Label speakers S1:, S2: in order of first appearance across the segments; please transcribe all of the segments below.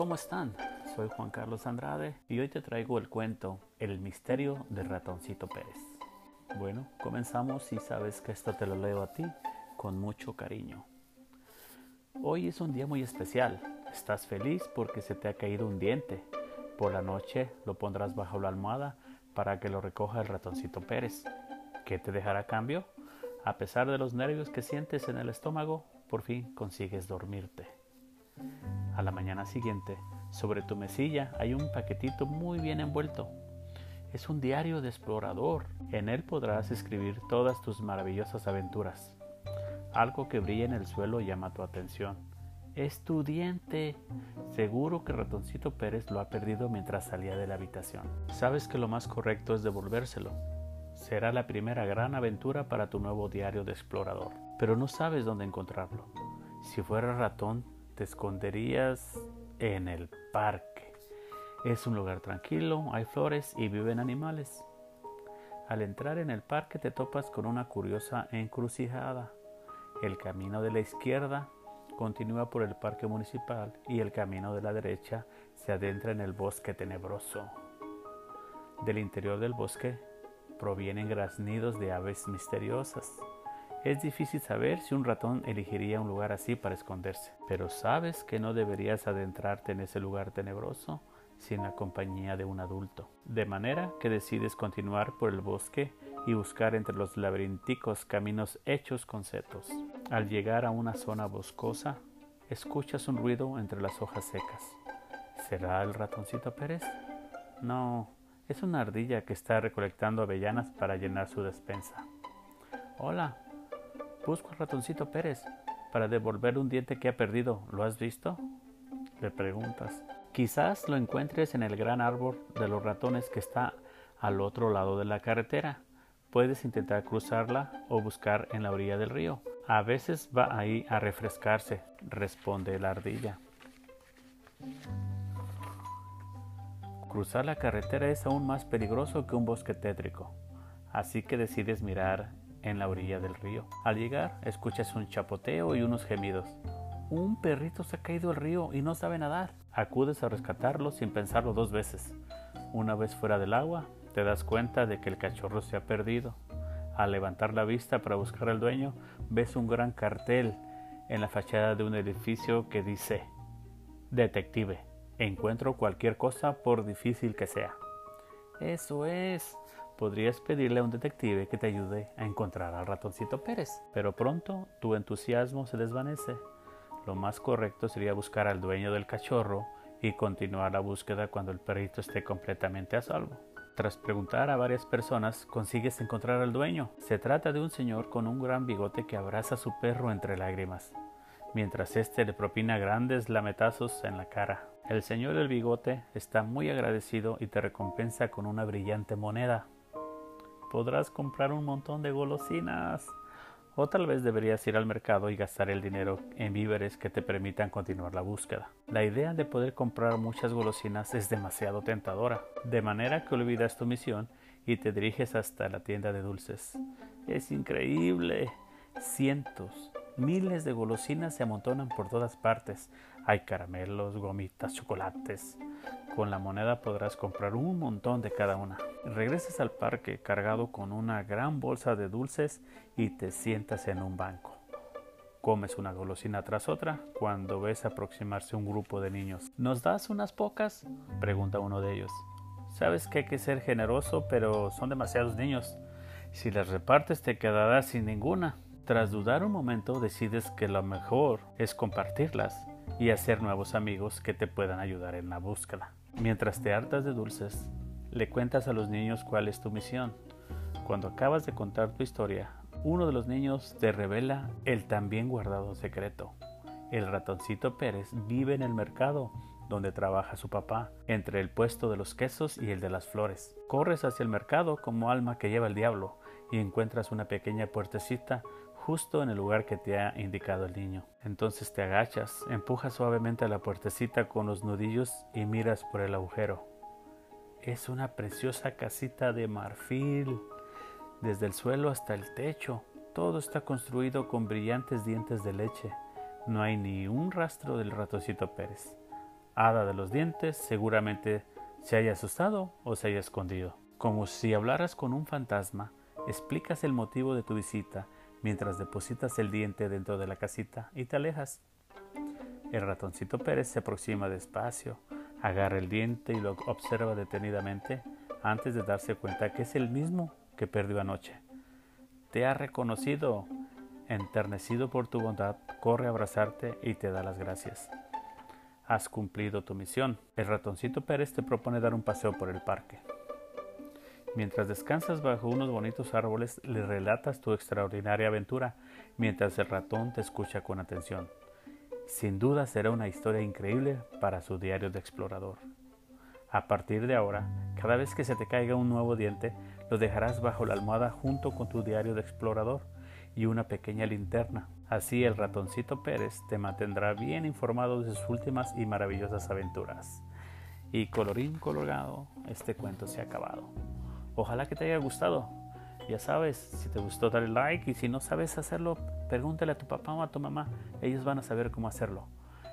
S1: ¿cómo están? Soy Juan Carlos Andrade y hoy te traigo el cuento El misterio del ratoncito Pérez. Bueno, comenzamos y sabes que esto te lo leo a ti con mucho cariño. Hoy es un día muy especial. Estás feliz porque se te ha caído un diente. Por la noche lo pondrás bajo la almohada para que lo recoja el ratoncito Pérez. ¿Qué te dejará a cambio? A pesar de los nervios que sientes en el estómago, por fin consigues dormirte. A la mañana siguiente, sobre tu mesilla hay un paquetito muy bien envuelto. Es un diario de explorador. En él podrás escribir todas tus maravillosas aventuras. Algo que brilla en el suelo llama tu atención. Es tu diente. Seguro que Ratoncito Pérez lo ha perdido mientras salía de la habitación. Sabes que lo más correcto es devolvérselo. Será la primera gran aventura para tu nuevo diario de explorador. Pero no sabes dónde encontrarlo. Si fuera ratón, te esconderías en el parque. Es un lugar tranquilo, hay flores y viven animales. Al entrar en el parque te topas con una curiosa encrucijada. El camino de la izquierda continúa por el parque municipal y el camino de la derecha se adentra en el bosque tenebroso. Del interior del bosque provienen graznidos de aves misteriosas. Es difícil saber si un ratón elegiría un lugar así para esconderse, pero sabes que no deberías adentrarte en ese lugar tenebroso sin la compañía de un adulto. De manera que decides continuar por el bosque y buscar entre los laberínticos caminos hechos con setos. Al llegar a una zona boscosa, escuchas un ruido entre las hojas secas. ¿Será el ratoncito Pérez? No, es una ardilla que está recolectando avellanas para llenar su despensa. Hola, Busco al ratoncito Pérez para devolver un diente que ha perdido. ¿Lo has visto? Le preguntas. Quizás lo encuentres en el gran árbol de los ratones que está al otro lado de la carretera. Puedes intentar cruzarla o buscar en la orilla del río. A veces va ahí a refrescarse, responde la ardilla. Cruzar la carretera es aún más peligroso que un bosque tétrico, así que decides mirar en la orilla del río. Al llegar, escuchas un chapoteo y unos gemidos. Un perrito se ha caído al río y no sabe nadar. Acudes a rescatarlo sin pensarlo dos veces. Una vez fuera del agua, te das cuenta de que el cachorro se ha perdido. Al levantar la vista para buscar al dueño, ves un gran cartel en la fachada de un edificio que dice Detective, encuentro cualquier cosa por difícil que sea. Eso es, podrías pedirle a un detective que te ayude a encontrar al ratoncito Pérez, pero pronto tu entusiasmo se desvanece. Lo más correcto sería buscar al dueño del cachorro y continuar la búsqueda cuando el perrito esté completamente a salvo. Tras preguntar a varias personas, consigues encontrar al dueño. Se trata de un señor con un gran bigote que abraza a su perro entre lágrimas, mientras éste le propina grandes lametazos en la cara. El señor del bigote está muy agradecido y te recompensa con una brillante moneda podrás comprar un montón de golosinas. O tal vez deberías ir al mercado y gastar el dinero en víveres que te permitan continuar la búsqueda. La idea de poder comprar muchas golosinas es demasiado tentadora, de manera que olvidas tu misión y te diriges hasta la tienda de dulces. Es increíble. Cientos, miles de golosinas se amontonan por todas partes. Hay caramelos, gomitas, chocolates. Con la moneda podrás comprar un montón de cada una. Regresas al parque cargado con una gran bolsa de dulces y te sientas en un banco. Comes una golosina tras otra cuando ves aproximarse un grupo de niños. ¿Nos das unas pocas? pregunta uno de ellos. Sabes que hay que ser generoso, pero son demasiados niños. Si las repartes te quedarás sin ninguna. Tras dudar un momento decides que lo mejor es compartirlas y hacer nuevos amigos que te puedan ayudar en la búsqueda. Mientras te hartas de dulces, le cuentas a los niños cuál es tu misión. Cuando acabas de contar tu historia, uno de los niños te revela el también guardado secreto. El ratoncito Pérez vive en el mercado donde trabaja su papá, entre el puesto de los quesos y el de las flores. Corres hacia el mercado como alma que lleva el diablo y encuentras una pequeña puertecita justo en el lugar que te ha indicado el niño. Entonces te agachas, empujas suavemente a la puertecita con los nudillos y miras por el agujero. Es una preciosa casita de marfil, desde el suelo hasta el techo. Todo está construido con brillantes dientes de leche. No hay ni un rastro del ratoncito Pérez. hada de los dientes seguramente se haya asustado o se haya escondido. Como si hablaras con un fantasma, explicas el motivo de tu visita mientras depositas el diente dentro de la casita y te alejas. El ratoncito Pérez se aproxima despacio, agarra el diente y lo observa detenidamente antes de darse cuenta que es el mismo que perdió anoche. Te ha reconocido, enternecido por tu bondad, corre a abrazarte y te da las gracias. Has cumplido tu misión. El ratoncito Pérez te propone dar un paseo por el parque. Mientras descansas bajo unos bonitos árboles, le relatas tu extraordinaria aventura, mientras el ratón te escucha con atención. Sin duda será una historia increíble para su diario de explorador. A partir de ahora, cada vez que se te caiga un nuevo diente, lo dejarás bajo la almohada junto con tu diario de explorador y una pequeña linterna. Así el ratoncito Pérez te mantendrá bien informado de sus últimas y maravillosas aventuras. Y colorín colorado, este cuento se ha acabado. Ojalá que te haya gustado. Ya sabes, si te gustó dale like y si no sabes hacerlo, pregúntale a tu papá o a tu mamá. Ellos van a saber cómo hacerlo.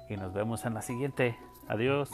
S1: Y nos vemos en la siguiente. Adiós.